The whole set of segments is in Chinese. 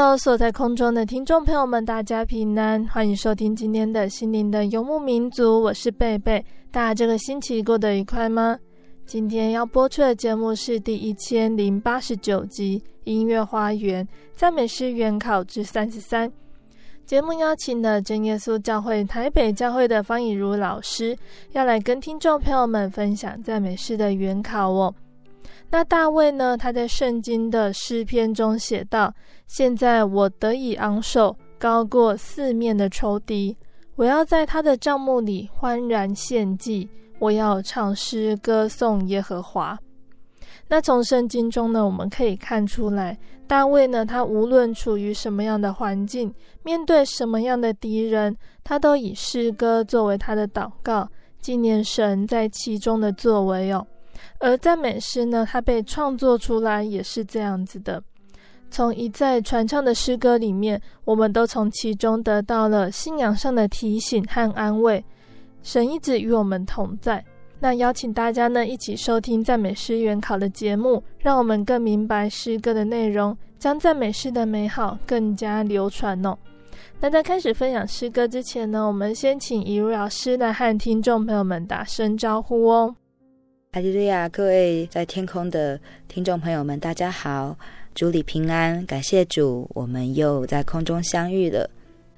Hello，所在空中的听众朋友们，大家平安，欢迎收听今天的心灵的游牧民族，我是贝贝。大家这个星期过得愉快吗？今天要播出的节目是第一千零八十九集《音乐花园赞美诗原考之三十三》。节目邀请了真耶稣教会台北教会的方以如老师，要来跟听众朋友们分享赞美诗的原考哦。那大卫呢？他在圣经的诗篇中写道：“现在我得以昂首，高过四面的仇敌。我要在他的帐幕里欢然献祭，我要唱诗歌颂耶和华。”那从圣经中呢，我们可以看出来，大卫呢，他无论处于什么样的环境，面对什么样的敌人，他都以诗歌作为他的祷告，纪念神在其中的作为哦。而赞美诗呢，它被创作出来也是这样子的。从一再传唱的诗歌里面，我们都从其中得到了信仰上的提醒和安慰。神一直与我们同在。那邀请大家呢，一起收听赞美诗原考的节目，让我们更明白诗歌的内容，将赞美诗的美好更加流传哦。那在开始分享诗歌之前呢，我们先请一如老师来和听众朋友们打声招呼哦。哈利路亚！各位在天空的听众朋友们，大家好，主里平安，感谢主，我们又在空中相遇了。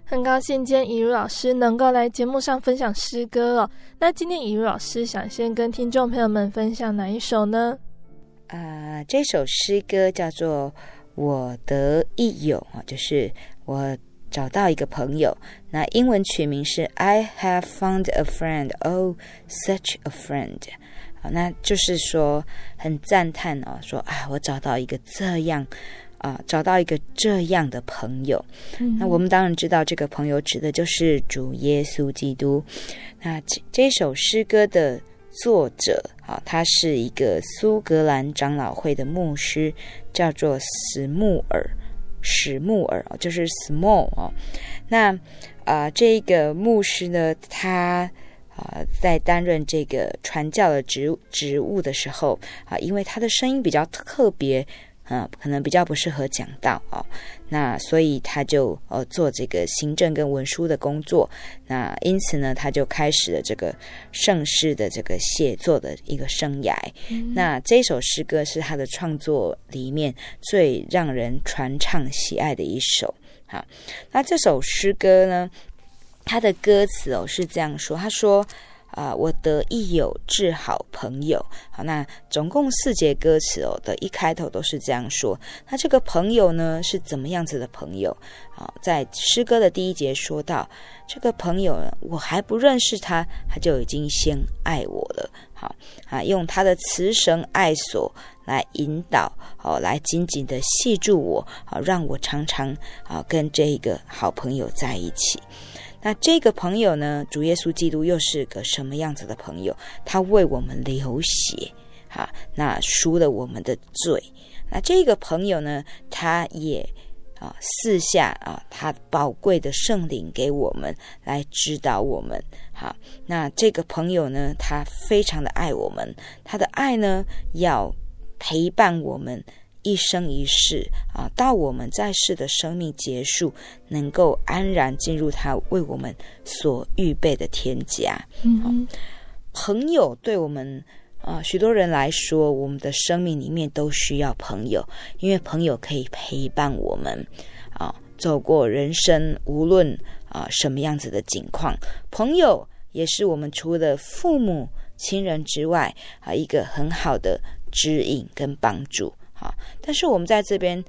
很高兴今天以如老师能够来节目上分享诗歌哦。那今天以如老师想先跟听众朋友们分享哪一首呢？啊、呃，这首诗歌叫做《我得一友》啊，就是我找到一个朋友。那英文取名是 I have found a friend. Oh, such a friend. 好，那就是说很赞叹哦，说啊，我找到一个这样啊，找到一个这样的朋友。嗯、那我们当然知道，这个朋友指的就是主耶稣基督。那这这首诗歌的作者啊，他是一个苏格兰长老会的牧师，叫做史穆尔，史穆尔就是 small 哦。那啊，这个牧师呢，他。啊，在担任这个传教的职职务的时候啊，因为他的声音比较特别，啊，可能比较不适合讲道啊，那所以他就呃做这个行政跟文书的工作。那因此呢，他就开始了这个盛世的这个写作的一个生涯。嗯、那这首诗歌是他的创作里面最让人传唱喜爱的一首。好，那这首诗歌呢，他的歌词哦是这样说，他说：“啊、我得一友至好朋友。”好，那总共四节歌词哦的一开头都是这样说。那这个朋友呢是怎么样子的朋友？啊，在诗歌的第一节说到，这个朋友呢，我还不认识他，他就已经先爱我了。好啊，用他的慈绳爱索来引导，好，来紧紧的系住我，好，让我常常啊跟这个好朋友在一起。那这个朋友呢，主耶稣基督又是个什么样子的朋友？他为我们流血，哈，那赎了我们的罪。那这个朋友呢，他也啊赐下啊他宝贵的圣灵给我们来指导我们。好，那这个朋友呢，他非常的爱我们，他的爱呢要陪伴我们一生一世啊，到我们在世的生命结束，能够安然进入他为我们所预备的天家。嗯，朋友对我们啊许多人来说，我们的生命里面都需要朋友，因为朋友可以陪伴我们啊走过人生，无论啊什么样子的境况，朋友也是我们除了父母。亲人之外啊，一个很好的指引跟帮助啊。但是我们在这边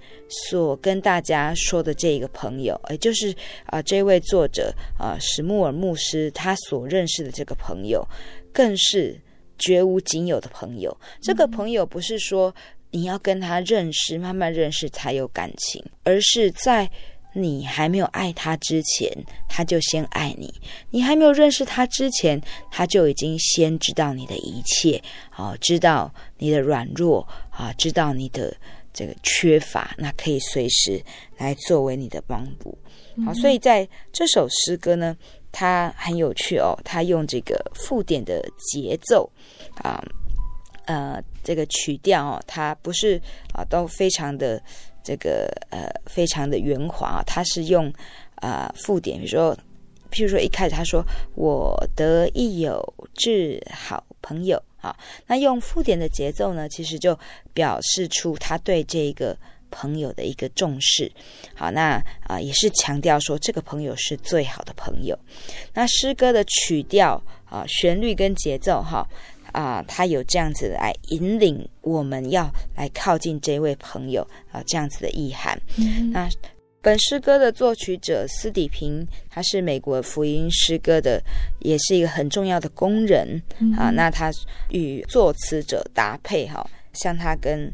所跟大家说的这一个朋友，也就是啊这位作者啊史穆尔牧师他所认识的这个朋友，更是绝无仅有的朋友。这个朋友不是说你要跟他认识，慢慢认识才有感情，而是在。你还没有爱他之前，他就先爱你；你还没有认识他之前，他就已经先知道你的一切，啊，知道你的软弱，啊，知道你的这个缺乏，那可以随时来作为你的帮补。好，所以在这首诗歌呢，它很有趣哦，它用这个附点的节奏，啊，呃，这个曲调哦，它不是啊，都非常的。这个呃，非常的圆滑啊，他是用啊、附点，比如说，譬如说一开始他说“我得一友至好朋友”啊，那用附点的节奏呢，其实就表示出他对这个朋友的一个重视。好，那啊、也是强调说这个朋友是最好的朋友。那诗歌的曲调啊、旋律跟节奏哈。啊，他有这样子来引领我们要来靠近这位朋友啊，这样子的意涵。嗯、那本诗歌的作曲者斯底平，他是美国福音诗歌的，也是一个很重要的工人、嗯、啊。那他与作词者搭配哈，像他跟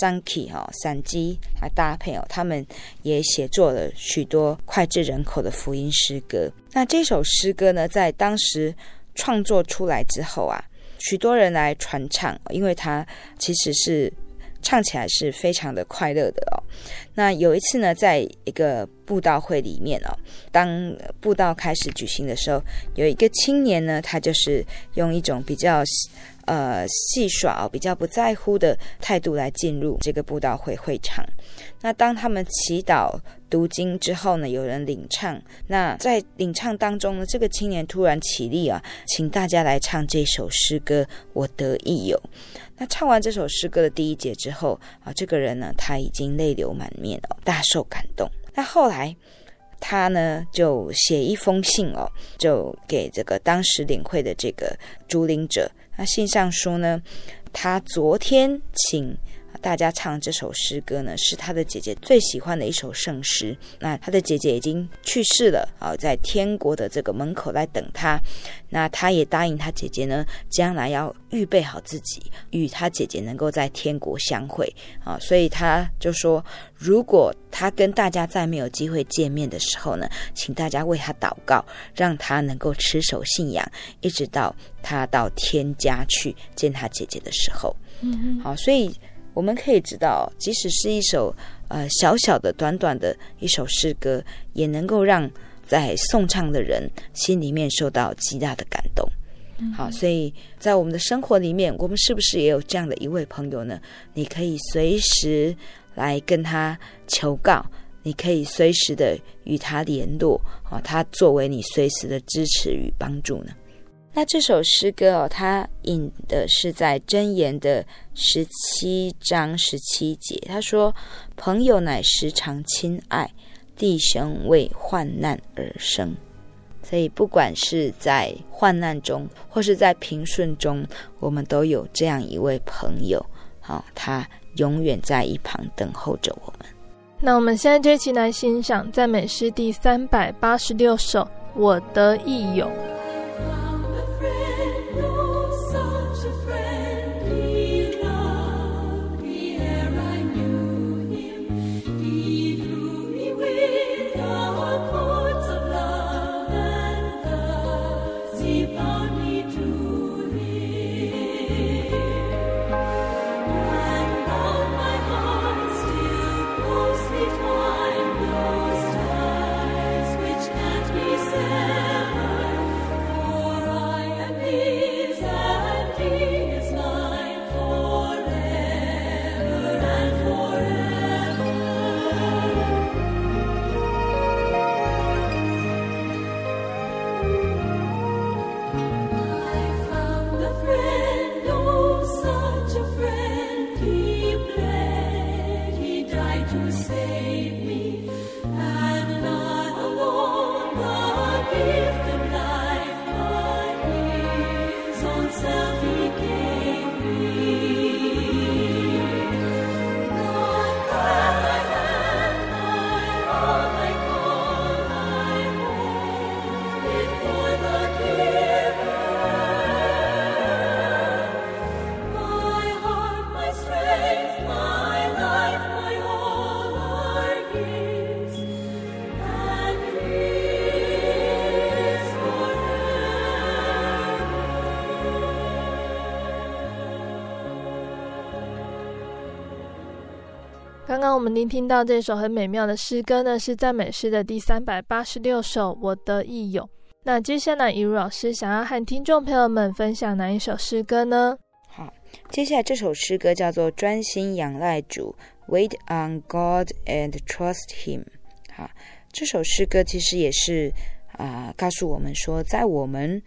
Sankey 哈散基来搭配哦，他们也写作了许多脍炙人口的福音诗歌。那这首诗歌呢，在当时创作出来之后啊。许多人来传唱，因为他其实是唱起来是非常的快乐的哦。那有一次呢，在一个布道会里面哦，当布道开始举行的时候，有一个青年呢，他就是用一种比较呃戏耍哦，比较不在乎的态度来进入这个布道会会场。那当他们祈祷。读经之后呢，有人领唱。那在领唱当中呢，这个青年突然起立啊，请大家来唱这首诗歌《我得意友》。那唱完这首诗歌的第一节之后啊，这个人呢，他已经泪流满面哦，大受感动。那后来他呢，就写一封信哦，就给这个当时领会的这个主领者。那信上说呢，他昨天请。大家唱这首诗歌呢，是他的姐姐最喜欢的一首圣诗。那他的姐姐已经去世了啊，在天国的这个门口来等他。那他也答应他姐姐呢，将来要预备好自己，与他姐姐能够在天国相会啊。所以他就说，如果他跟大家再没有机会见面的时候呢，请大家为他祷告，让他能够持守信仰，一直到他到天家去见他姐姐的时候。嗯，好，所以。我们可以知道，即使是一首呃小小的、短短的一首诗歌，也能够让在颂唱的人心里面受到极大的感动。嗯、好，所以在我们的生活里面，我们是不是也有这样的一位朋友呢？你可以随时来跟他求告，你可以随时的与他联络，啊，他作为你随时的支持与帮助呢？那这首诗歌哦，它引的是在箴言的十七章十七节。他说：“朋友乃时常亲爱，弟兄为患难而生。”所以，不管是在患难中，或是在平顺中，我们都有这样一位朋友。好，他永远在一旁等候着我们。那我们现在就一起来欣赏赞美诗第三百八十六首《我的义友》。刚刚我们聆听到这首很美妙的诗歌呢，是赞美诗的第三百八十六首《我的益友》。那接下来，以如老师想要和听众朋友们分享哪一首诗歌呢？好，接下来这首诗歌叫做《专心仰赖主》，Wait on God and trust Him。好，这首诗歌其实也是啊、告诉我们说，在我们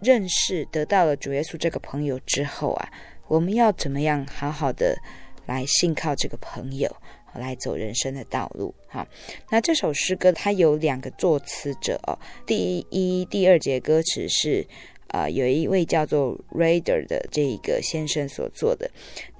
认识得到了主耶稣这个朋友之后啊，我们要怎么样好好的。来信靠这个朋友，来走人生的道路。哈，那这首诗歌它有两个作词者哦。第一、第二节歌词是啊、有一位叫做 Rader 的这一个先生所做的。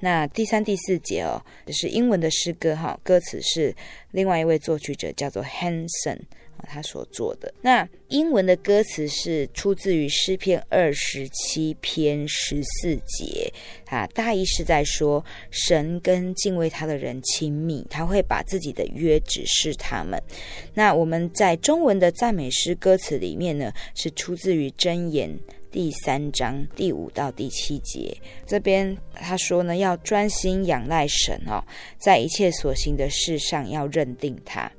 那第三、第四节哦，就是英文的诗歌哈，歌词是另外一位作曲者叫做 Hanson。他所做的。那英文的歌词是出自于诗篇二十七篇十四节啊，大意是在说神跟敬畏他的人亲密，他会把自己的约指示他们。那我们在中文的赞美诗歌词里面呢，是出自于箴言第三章第五到第七节。这边他说呢，要专心仰赖神哦，在一切所行的事上要认定他。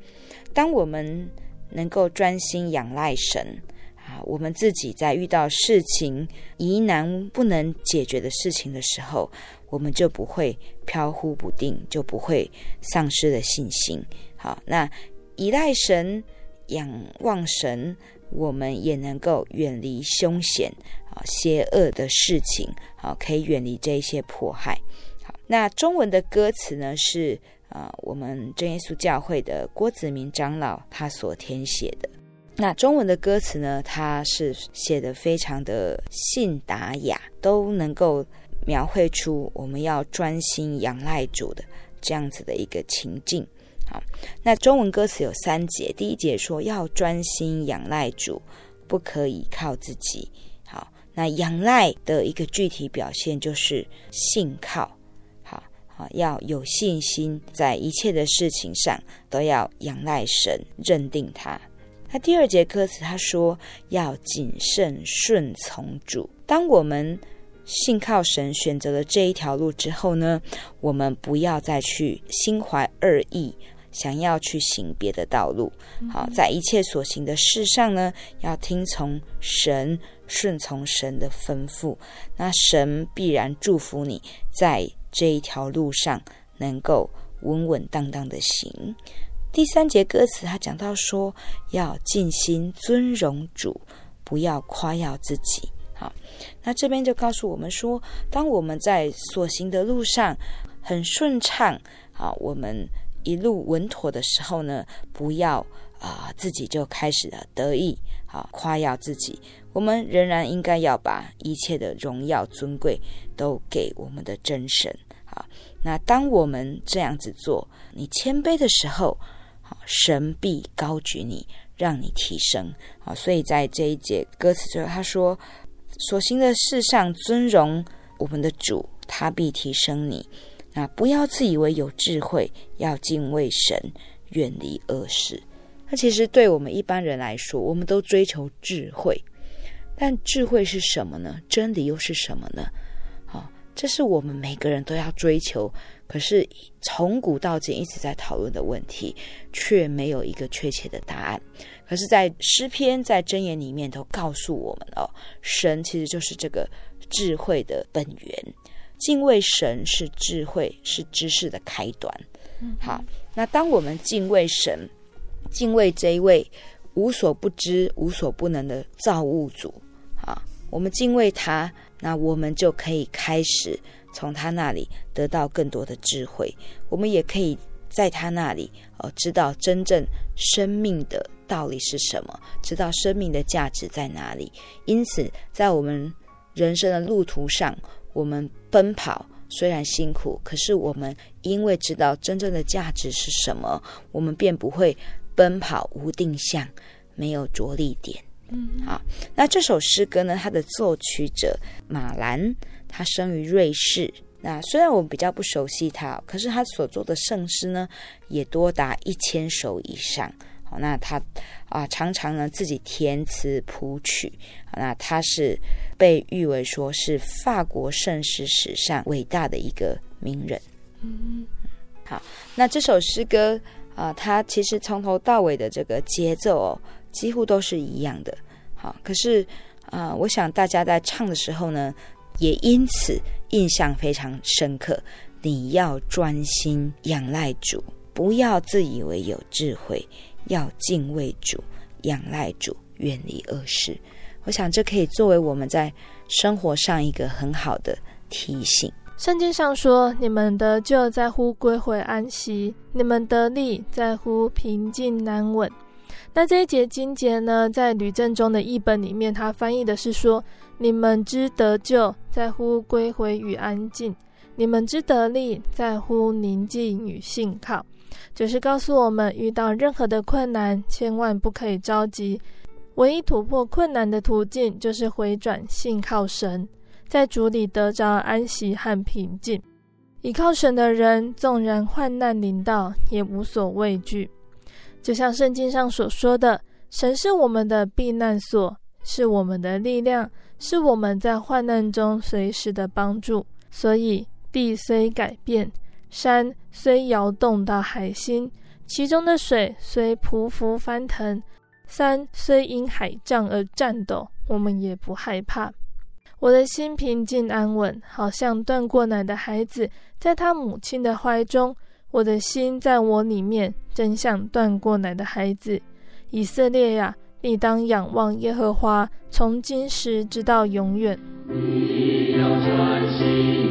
当我们能够专心仰赖神啊，我们自己在遇到事情疑难不能解决的事情的时候，我们就不会飘忽不定，就不会丧失了信心。好，那依赖神、仰望神，我们也能够远离凶险啊、邪恶的事情，好，可以远离这一些迫害。好，那中文的歌词呢是。啊、我们真耶稣教会的郭子明长老他所填写的那中文的歌词呢，他是写得非常的信达雅，都能够描绘出我们要专心仰赖主的这样子的一个情境。好，那中文歌词有三节，第一节说要专心仰赖主，不可以靠自己。好，那仰赖的一个具体表现就是信靠。要有信心，在一切的事情上都要仰赖神，认定他。那第二节歌词他说要谨慎顺从主。当我们信靠神，选择了这一条路之后呢，我们不要再去心怀二意，想要去行别的道路。好，在一切所行的事上呢，要听从神，顺从神的吩咐。那神必然祝福你在。这一条路上能够稳稳当当的行。第三节歌词，他讲到说要尽心尊荣主，不要夸耀自己。好，那这边就告诉我们说，当我们在所行的路上很顺畅，好，我们一路稳妥的时候呢，不要啊、自己就开始了得意，好夸耀自己。我们仍然应该要把一切的荣耀尊贵都给我们的真神。好，那当我们这样子做，你谦卑的时候，好，神必高举你，让你提升。好，所以在这一节歌词最后，他说：“所行的事上尊荣我们的主，他必提升你。那不要自以为有智慧，要敬畏神，远离恶事。那其实对我们一般人来说，我们都追求智慧。”但智慧是什么呢？真理又是什么呢？好，这是我们每个人都要追求，可是从古到今一直在讨论的问题，却没有一个确切的答案。可是，在诗篇、在箴言里面都告诉我们哦，神其实就是这个智慧的本源，敬畏神是智慧，是知识的开端。好，那当我们敬畏神，敬畏这一位无所不知、无所不能的造物主。啊，我们敬畏他，那我们就可以开始从他那里得到更多的智慧。我们也可以在他那里哦，知道真正生命的道理是什么，知道生命的价值在哪里。因此，在我们人生的路途上，我们奔跑虽然辛苦，可是我们因为知道真正的价值是什么，我们便不会奔跑无定向，没有着力点。嗯，好，那这首诗歌呢，它的作曲者马兰，他生于瑞士。那虽然我们比较不熟悉他，可是他所做的圣诗呢，也多达一千首以上。好，那他啊，常常呢自己填词谱曲。那他是被誉为说是法国圣诗史上伟大的一个名人。嗯，好，那这首诗歌啊，它其实从头到尾的这个节奏哦，几乎都是一样的。好，可是啊，我想大家在唱的时候呢，也因此印象非常深刻。你要专心仰赖主，不要自以为有智慧，要敬畏主，仰赖主，远离恶事。我想这可以作为我们在生活上一个很好的提醒。圣经上说：“你们得救在乎归回安息，你们得力在乎平静安稳。”那这一节经节呢，在吕正中的译本里面，它翻译的是说。你们之得救，在乎归回与安静；你们之得力，在乎宁静与信靠。就是告诉我们，遇到任何的困难，千万不可以着急。唯一突破困难的途径，就是回转信靠神，在主里得着安息和平静。倚靠神的人，纵然患难临到，也无所畏惧。就像圣经上所说的：“神是我们的避难所，是我们的力量。”是我们在患难中随时的帮助，所以地虽改变，山虽摇动到海心，其中的水虽匍匐翻腾，山虽因海涨而颤抖，我们也不害怕。我的心平静安稳，好像断过奶的孩子在他母亲的怀中。我的心在我里面，真像断过奶的孩子。以色列呀！你当仰望耶和华，从今时直到永远。你要专心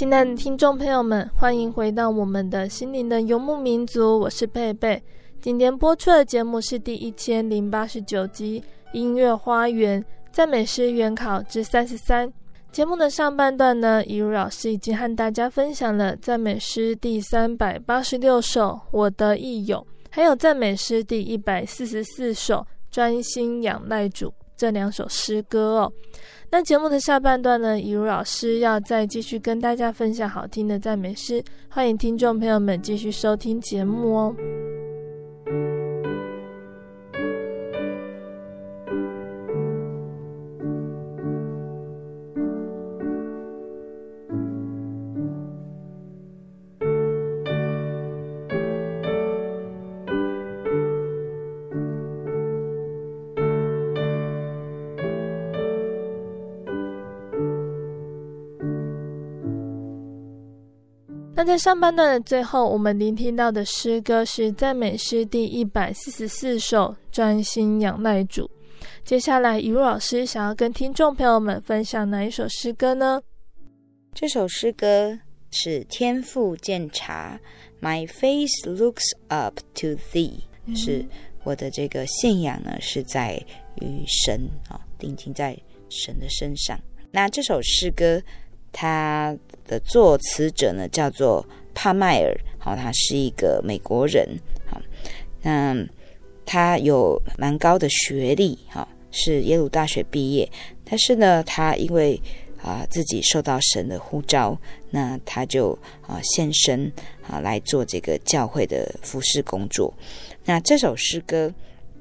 亲爱的听众朋友们，欢迎回到我们的心灵的游牧民族，我是贝贝。今天播出的节目是第一千零八十九集《音乐花园赞美诗原考之三十三》。节目的上半段呢，以如老师已经和大家分享了赞美诗第三百八十六首《我的义友》，还有赞美诗第一百四十四首《专心仰赖主》这两首诗歌哦。那节目的下半段呢，以如老师要再继续跟大家分享好听的赞美诗，欢迎听众朋友们继续收听节目哦。那在上半段的最后，我们聆听到的诗歌是赞美诗第一百四十四首《专心仰赖主》。接下来，雨露老师想要跟听众朋友们分享哪一首诗歌呢？这首诗歌是天赋鉴察，My face looks up to Thee，嗯，是我的这个信仰呢是在于神啊，定睛在神的身上。那这首诗歌。他的作词者呢，叫做帕麦尔，好，他是一个美国人，好，那他有蛮高的学历，哈，是耶鲁大学毕业，但是呢，他因为啊自己受到神的呼召，那他就啊献身啊来做这个教会的服事工作。那这首诗歌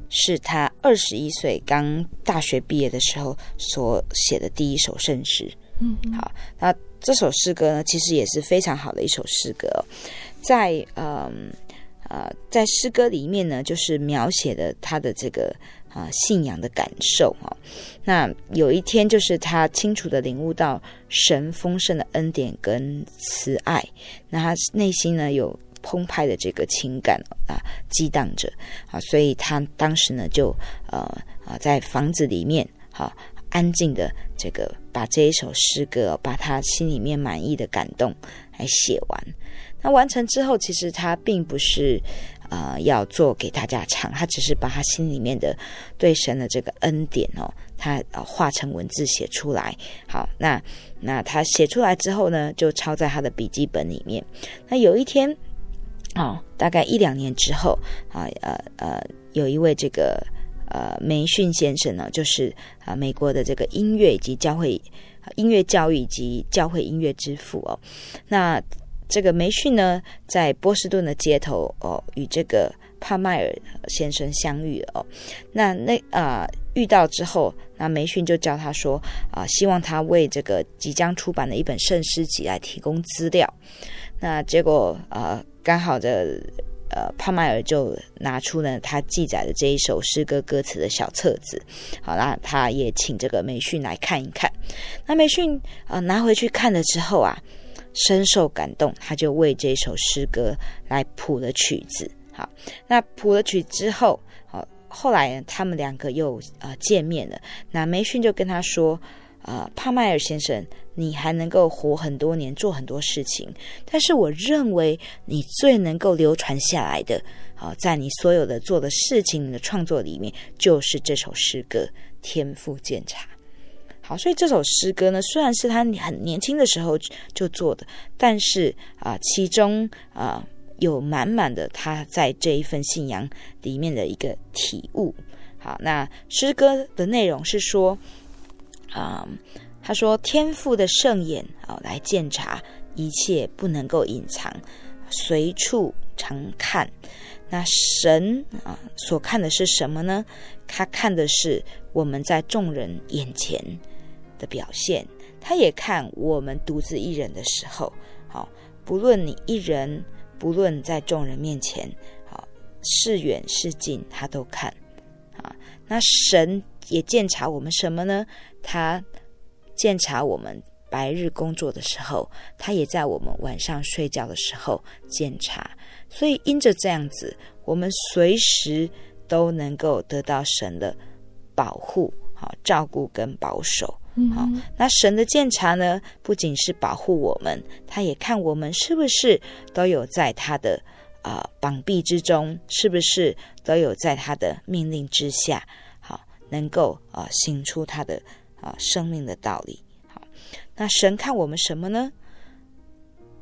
是他二十一岁刚大学毕业的时候所写的第一首圣诗。嗯，好，那这首诗歌呢，其实也是非常好的一首诗歌，在嗯呃，在诗歌里面呢，就是描写的他的这个。啊，信仰的感受啊，那有一天，就是他清楚的领悟到神丰盛的恩典跟慈爱，那他内心呢有澎湃的这个情感啊激荡着啊，所以他当时呢就呃啊在房子里面好安静的这个把这一首诗歌，把他心里面满意的感动来写完。那完成之后，其实他并不是。呃，要做给大家唱，他只是把他心里面的对神的这个恩典哦，他呃化成文字写出来。好，那那他写出来之后呢，就抄在他的笔记本里面。那有一天，哦，大概一两年之后啊，呃呃，有一位这个呃梅逊先生呢，就是啊、美国的这个音乐以及教会音乐教育以及教会音乐之父哦，那。这个梅逊呢，在波士顿的街头哦，与这个帕麦尔先生相遇哦。那那啊、遇到之后，那梅逊就叫他说啊、希望他为这个即将出版的一本圣诗集来提供资料。那结果啊、刚好的呃，帕麦尔就拿出了他记载的这一首诗歌歌词的小册子。好啦，他也请这个梅逊来看一看。那梅逊啊、呃，拿回去看了之后啊。深受感动，他就为这首诗歌来谱了曲子。好，那谱了曲之后，好，后来呢，他们两个又呃见面了。那梅逊就跟他说：“呃，帕麦尔先生，你还能够活很多年，做很多事情，但是我认为你最能够流传下来的，啊，在你所有的做的事情、你的创作里面，就是这首诗歌《天赋鉴察》。”好，所以这首诗歌呢，虽然是他很年轻的时候就做的，但是啊，其中啊有满满的他在这一份信仰里面的一个体悟。好，那诗歌的内容是说，啊，他说天父的圣眼啊来鉴察一切，不能够隐藏，随处常看。那神啊所看的是什么呢？他看的是我们在众人眼前的表现，他也看我们独自一人的时候，好，不论你一人，不论在众人面前，好，是远是近，他都看，啊，那神也鉴察我们什么呢？他鉴察我们白日工作的时候，他也在我们晚上睡觉的时候鉴察，所以因着这样子，我们随时都能够得到神的保护、好照顾跟保守。好，那神的鉴察呢，不仅是保护我们，他也看我们是不是都有在他的啊膀臂之中，是不是都有在他的命令之下，好，能够啊行出他的啊生命的道理。好，那神看我们什么呢？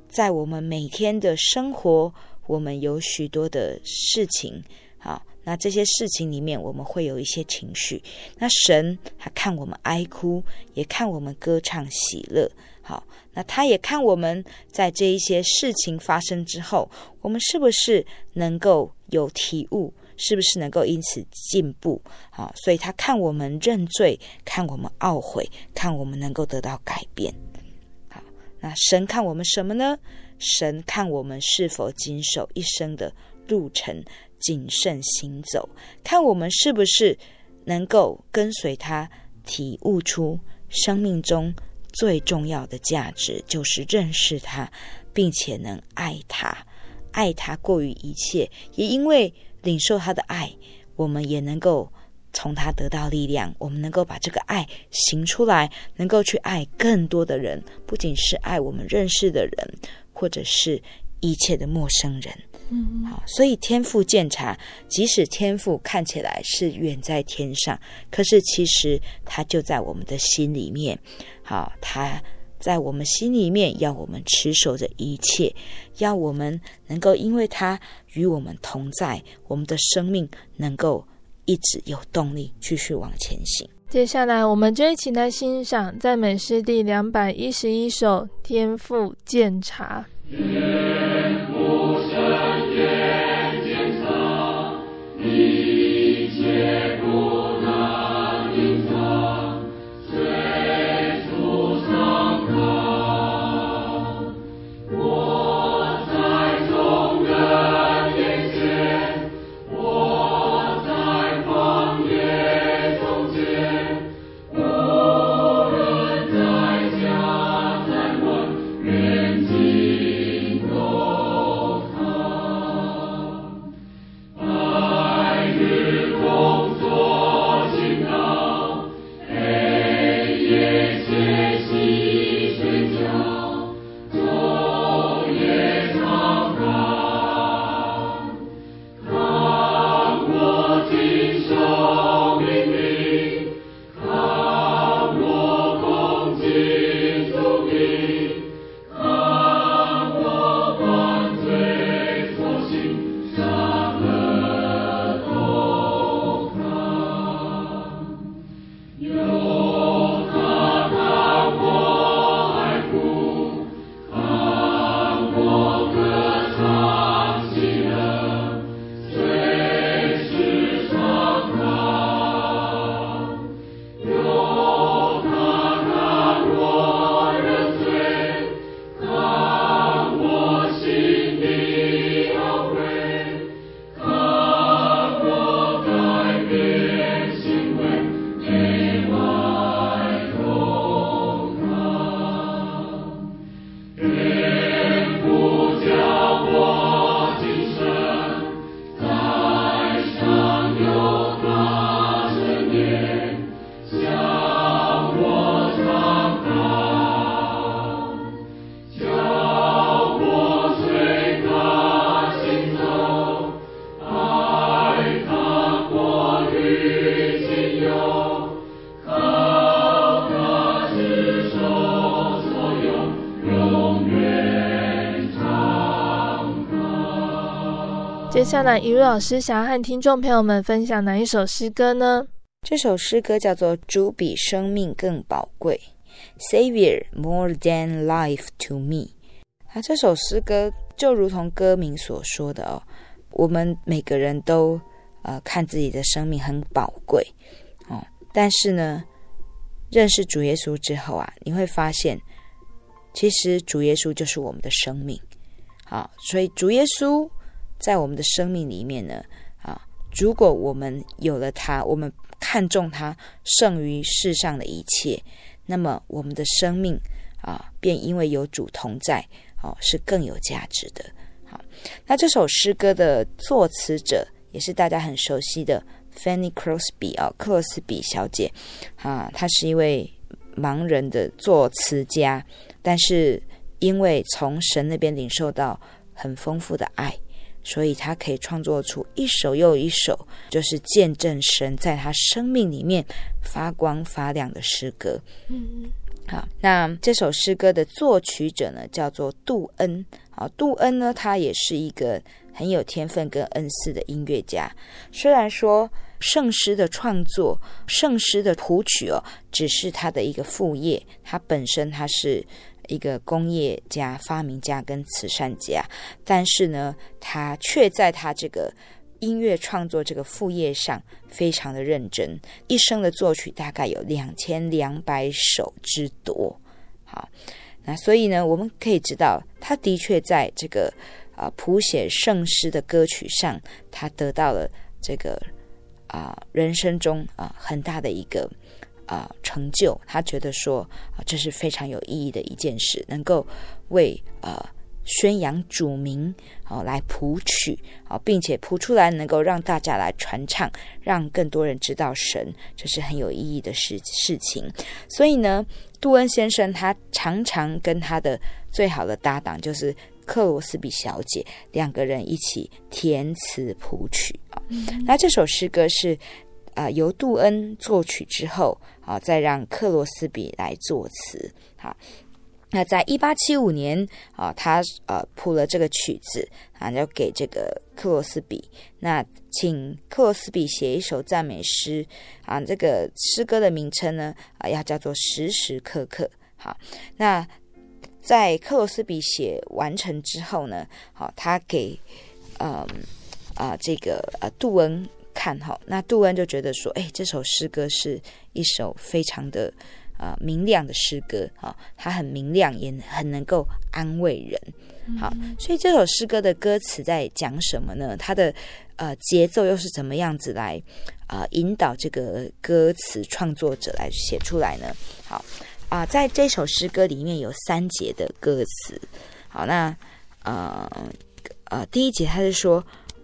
在我们每天的生活，我们有许多的事情，好。那这些事情里面，我们会有一些情绪。那神他看我们哀哭，也看我们歌唱喜乐。好，那他也看我们在这一些事情发生之后，我们是不是能够有体悟，是不是能够因此进步？好，所以他看我们认罪，看我们懊悔，看我们能够得到改变。好，那神看我们什么呢？神看我们是否谨守一生的路程。谨慎行走，看我们是不是能够跟随他，体悟出生命中最重要的价值，就是认识他，并且能爱他，爱他过于一切。也因为领受他的爱，我们也能够从他得到力量，我们能够把这个爱行出来，能够去爱更多的人，不仅是爱我们认识的人，或者是一切的陌生人。嗯，好，所以天赋鉴察，即使天赋看起来是远在天上，可是其实它就在我们的心里面。好，他在我们心里面，要我们持守着一切，要我们能够因为他与我们同在，我们的生命能够一直有动力继续往前行。接下来，我们就一起来欣赏赞美诗第两百一十一首《天赋鉴察》。下来，一路老师想要和听众朋友们分享哪一首诗歌呢？这首诗歌叫做《主比生命更宝贵》，Savior more than life to me。啊，这首诗歌就如同歌名所说的哦，我们每个人都呃看自己的生命很宝贵哦，但是呢，认识主耶稣之后啊，你会发现，其实主耶稣就是我们的生命。好，所以主耶稣在我们的生命里面呢，啊，如果我们有了他，我们看重他胜于世上的一切，那么我们的生命啊，便因为有主同在，哦，是更有价值的。好，那这首诗歌的作词者也是大家很熟悉的 Fanny Crosby 啊，克洛斯比小姐啊，她是一位盲人的作词家，但是。因为从神那边领受到很丰富的爱，所以他可以创作出一首又一首，就是见证神在他生命里面发光发亮的诗歌。嗯，好，那这首诗歌的作曲者呢，叫做杜恩。好，杜恩呢，他也是一个很有天分跟恩赐的音乐家。虽然说圣诗的创作、圣诗的谱曲哦，只是他的一个副业，他本身他是。一个工业家、发明家跟慈善家，但是呢，他却在他这个音乐创作这个副业上非常的认真，一生的作曲大概有两千两百首之多。好，那所以呢，我们可以知道，他的确在这个啊、谱写圣诗的歌曲上，他得到了这个啊、人生中啊、很大的一个。啊、呃，成就他觉得说啊、呃，这是非常有意义的一件事，能够为呃宣扬主名哦、呃、来谱曲啊、呃，并且谱出来能够让大家来传唱，让更多人知道神，这是很有意义的事事情。所以呢，杜恩先生他常常跟他的最好的搭档就是克罗斯比小姐两个人一起填词谱曲啊。嗯、那这首诗歌是。啊、呃，由杜恩作曲之后，啊，再让克罗斯比来作词。好，那在一八七五年，啊，他呃谱了这个曲子，啊，要给这个克罗斯比。那请克罗斯比写一首赞美诗，啊，这个诗歌的名称呢，啊，要叫做时时刻刻。好，那在克罗斯比写完成之后呢，好，他给，嗯，啊，这个呃杜恩。看哈，那杜恩就觉得说，哎，这首诗歌是一首非常的啊、呃、明亮的诗歌啊，它很明亮，也很能够安慰人。好，所以这首诗歌的歌词在讲什么呢？它的呃节奏又是怎么样子来啊、呃、引导这个歌词创作者来写出来呢？好啊、呃，在这首诗歌里面有三节的歌词。好，那呃呃第一节他是说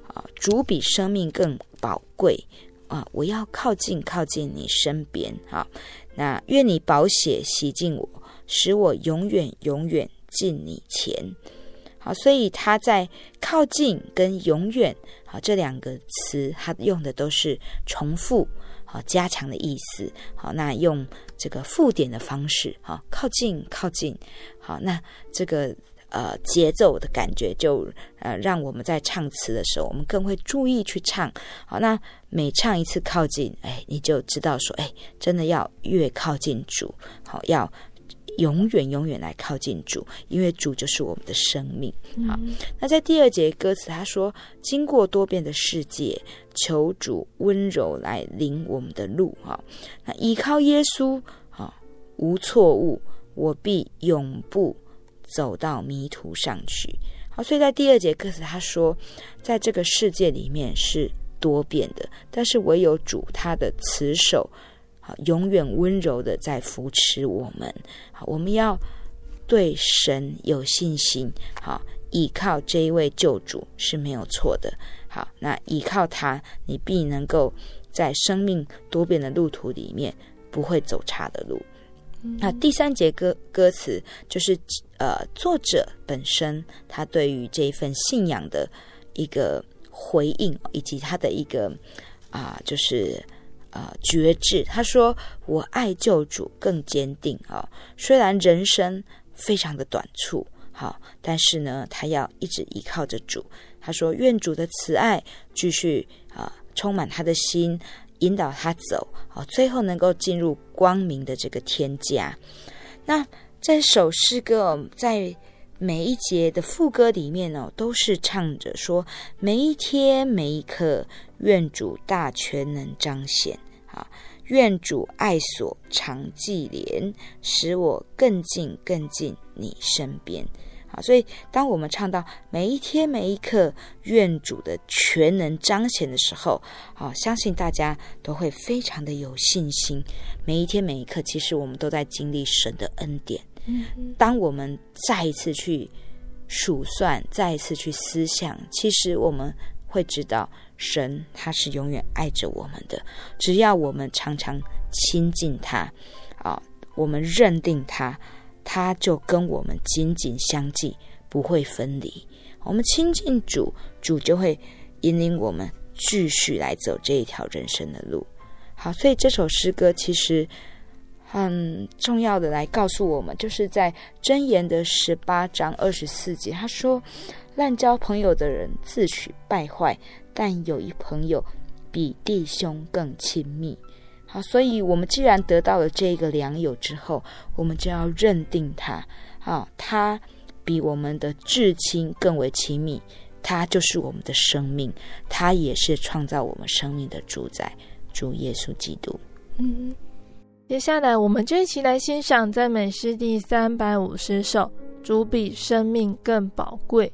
啊、呃，主比生命更。宝贵啊！我要靠近靠近你身边啊！那愿你宝血洗净我，使我永远永远近你前。好，所以他在靠近跟永远好这两个词，他用的都是重复好加强的意思。好，那用这个附点的方式，好靠近靠近。好，那这个。呃，节奏的感觉就呃，让我们在唱词的时候，我们更会注意去唱。好，那每唱一次靠近，哎，你就知道说，哎，真的要越靠近主，好，要永远永远来靠近主，因为主就是我们的生命。好，嗯、那在第二节歌词，他说：“经过多变的世界，求主温柔来领我们的路。”哈，那依靠耶稣，哈，无错误，我必永不。走到迷途上去，好，所以在第二节课时他说，在这个世界里面是多变的，但是唯有主他的慈手，好，永远温柔的在扶持我们，好，我们要对神有信心，好，依靠这一位救主是没有错的，好，那依靠他，你必能够在生命多变的路途里面不会走差的路。那第三节歌歌词就是，呃，作者本身他对于这一份信仰的一个回应，以及他的一个啊、就是啊、呃、决志。他说：“我爱救主更坚定啊，虽然人生非常的短促好，但是呢，他要一直依靠着主。他说：“愿主的慈爱继续啊，充满他的心，引导他走，啊，最后能够进入光明的这个天家。”那这首诗歌在每一节的副歌里面哦，都是唱着说：“每一天每一刻，愿主大全能彰显，啊，愿主爱所常记连，使我更近更近你身边。”啊，所以当我们唱到每一天每一刻，愿主的全能彰显的时候，好，相信大家都会非常的有信心。每一天每一刻，其实我们都在经历神的恩典。嗯，当我们再一次去数算，再一次去思想，其实我们会知道，神他是永远爱着我们的。只要我们常常亲近他，啊，我们认定他。他就跟我们紧紧相继，不会分离。我们亲近主，主就会引领我们继续来走这一条人生的路。好，所以这首诗歌其实很重要的来告诉我们，就是在箴言的十八章二十四节，他说：“滥交朋友的人自取败坏，但有一朋友比弟兄更亲密。”好，所以我们既然得到了这个良友之后，我们就要认定他。啊，他比我们的至亲更为亲密，他就是我们的生命，他也是创造我们生命的主宰，主耶稣基督。嗯，接下来我们就一起来欣赏赞美诗第三百五十首，主比生命更宝贵。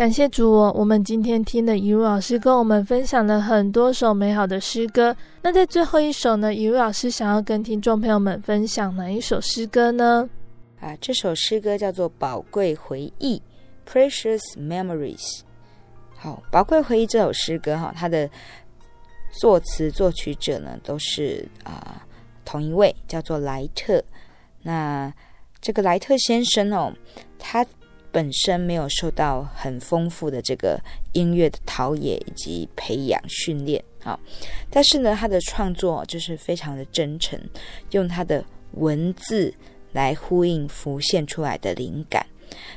感谢主哦，我们今天听的雨露老师跟我们分享了很多首美好的诗歌。那在最后一首呢，雨露老师想要跟听众朋友们分享哪一首诗歌呢？啊，这首诗歌叫做《宝贵回忆》（Precious Memories）。好，《宝贵回忆》这首诗歌哈，它的作词作曲者呢都是啊同一位，叫做莱特。那这个莱特先生哦，他。本身没有受到很丰富的这个音乐的陶冶以及培养训练，啊，但是呢，他的创作就是非常的真诚，用他的文字来呼应浮现出来的灵感。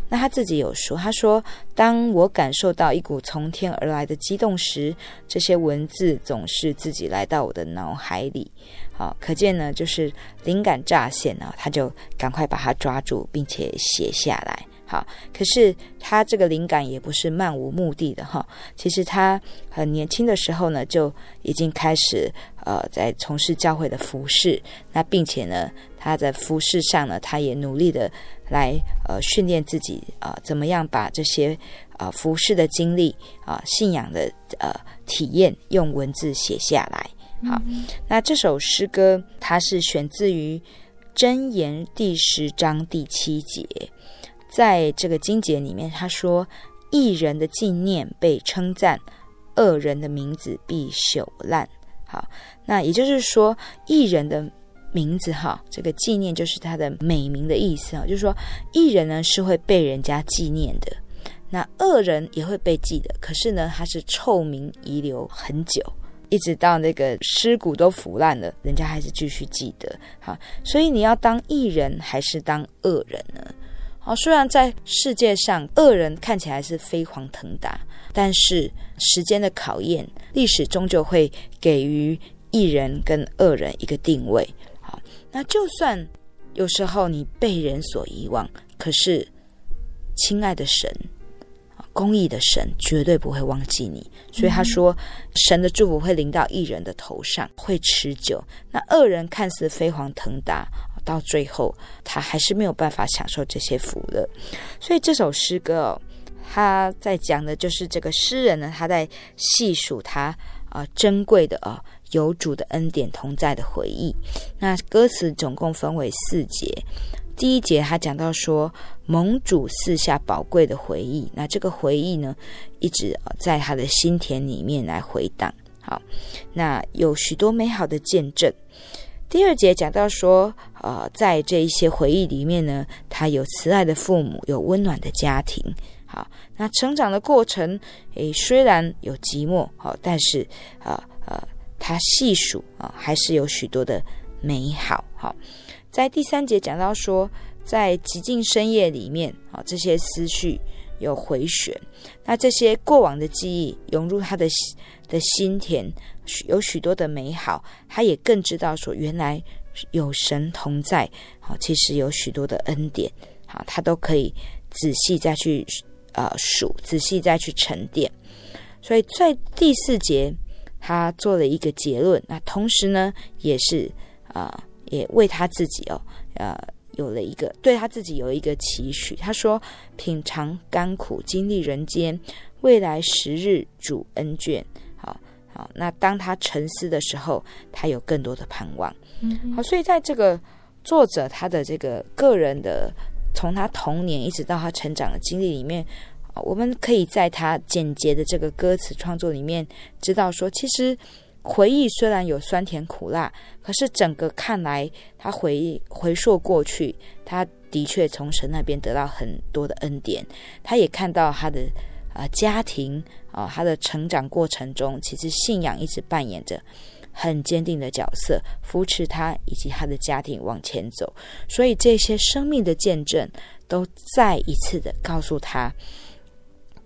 那他自己有说，他说：“当我感受到一股从天而来的激动时，这些文字总是自己来到我的脑海里。”好，可见呢，就是灵感乍现啊，他就赶快把它抓住，并且写下来。好，可是他这个灵感也不是漫无目的的哈。其实他很年轻的时候呢，就已经开始呃在从事教会的服饰。那并且呢，他在服饰上呢，他也努力的来呃训练自己啊、呃，怎么样把这些啊、呃、服饰的经历啊、呃、信仰的呃体验用文字写下来。好，那这首诗歌它是选自于箴言第十章第七节，在这个经节里面，他说：“义人的纪念被称赞，恶人的名字必朽烂。”好，那也就是说，义人的名字哈，这个纪念就是他的美名的意思啊，就是说，义人呢是会被人家纪念的，那恶人也会被记得，可是呢，他是臭名遗留很久。一直到那个尸骨都腐烂了，人家还是继续记得。好，所以你要当义人还是当恶人呢？好，虽然在世界上恶人看起来是飞黄腾达，但是时间的考验，历史终究会给予一人跟恶人一个定位。好，那就算有时候你被人所遗忘，可是亲爱的神。公义的神绝对不会忘记你，所以他说，神的祝福会临到义人的头上，会持久。那恶人看似飞黄腾达，到最后他还是没有办法享受这些福乐。所以这首诗歌哦，他在讲的就是这个诗人呢，他在细数他啊珍贵的啊有主的恩典同在的回忆。那歌词总共分为四节。第一节，他讲到说，蒙主赐下宝贵的回忆，那这个回忆呢，一直在他的心田里面来回荡。好，那有许多美好的见证。第二节讲到说，呃，在这一些回忆里面呢，他有慈爱的父母，有温暖的家庭。好，那成长的过程，诶，虽然有寂寞，好，但是呃，呃，他细数啊，还是有许多的美好。好。在第三节讲到说，在寂静深夜里面啊，这些思绪有回旋，那这些过往的记忆涌入他的的心田，有许多的美好。他也更知道说，原来有神同在，好，其实有许多的恩典，好，他都可以仔细再去呃数，仔细再去沉淀。所以在第四节，他做了一个结论，那同时呢，也是啊。呃也为他自己哦，呃，有了一个对他自己有一个期许。他说：“品尝甘苦，经历人间，未来十日主恩眷。”好，那当他沉思的时候，他有更多的盼望。嗯，好。所以在这个作者他的这个个人的，从他童年一直到他成长的经历里面，我们可以在他简洁的这个歌词创作里面知道说，其实。回忆虽然有酸甜苦辣，可是整个看来，他回忆回溯过去，他的确从神那边得到很多的恩典。他也看到他的呃家庭啊、他的成长过程中，其实信仰一直扮演着很坚定的角色，扶持他以及他的家庭往前走。所以这些生命的见证，都再一次的告诉他，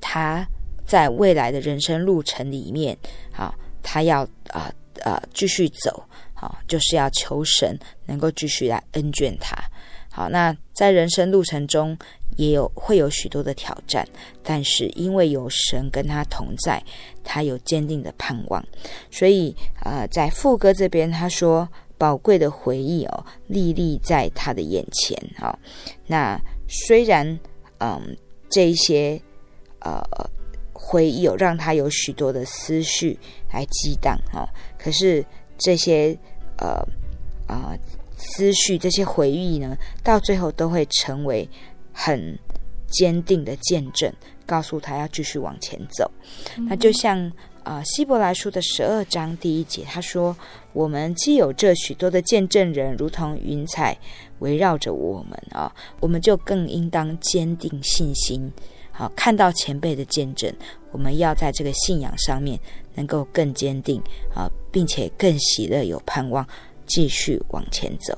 他在未来的人生路程里面，啊。他要啊啊、继续走，好，就是要求神能够继续来恩眷他。好，那在人生路程中也有会有许多的挑战，但是因为有神跟他同在，他有坚定的盼望。所以、呃，在副歌这边他说：“宝贵的回忆哦，历历在他的眼前。”好，那虽然嗯这一些呃。回忆有让他有许多的思绪来激荡哈，可是这些呃啊、呃、思绪这些回忆呢，到最后都会成为很坚定的见证，告诉他要继续往前走。嗯、那就像啊、呃、希伯来书的十二章第一节，他说：“我们既有这许多的见证人，如同云彩围绕着我们啊，我们就更应当坚定信心。”好，看到前辈的见证，我们要在这个信仰上面能够更坚定啊，并且更喜乐有盼望，继续往前走。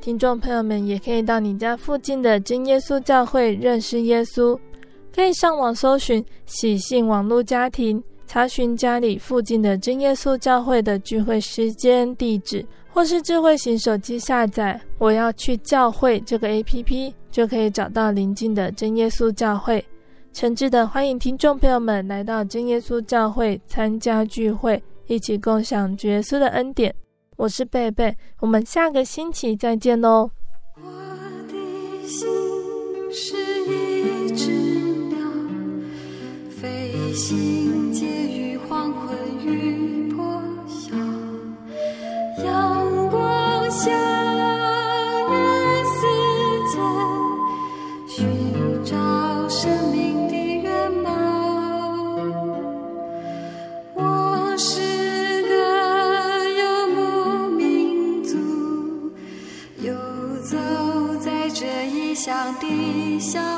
听众朋友们也可以到你家附近的真耶稣教会认识耶稣，可以上网搜寻喜信网络家庭，查询家里附近的真耶稣教会的聚会时间、地址，或是智慧型手机下载“我要去教会”这个 APP，就可以找到邻近的真耶稣教会。诚挚的欢迎听众朋友们来到真耶稣教会参加聚会，一起共享主耶稣的恩典。我是贝贝，我们下个星期再见喽。我的心是一只鸟，飞行介于黄昏与破晓，阳光下。的小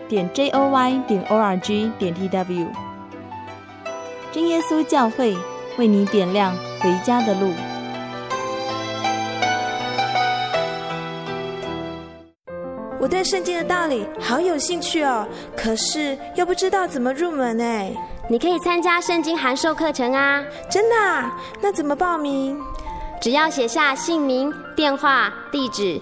点 j o y 点 o r g 点 t w，真耶稣教会为你点亮回家的路。我对圣经的道理好有兴趣哦，可是又不知道怎么入门哎。你可以参加圣经函授课程啊！真的啊？那怎么报名？只要写下姓名、电话、地址，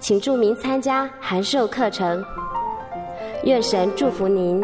请注明参加函授课程。愿神祝福您。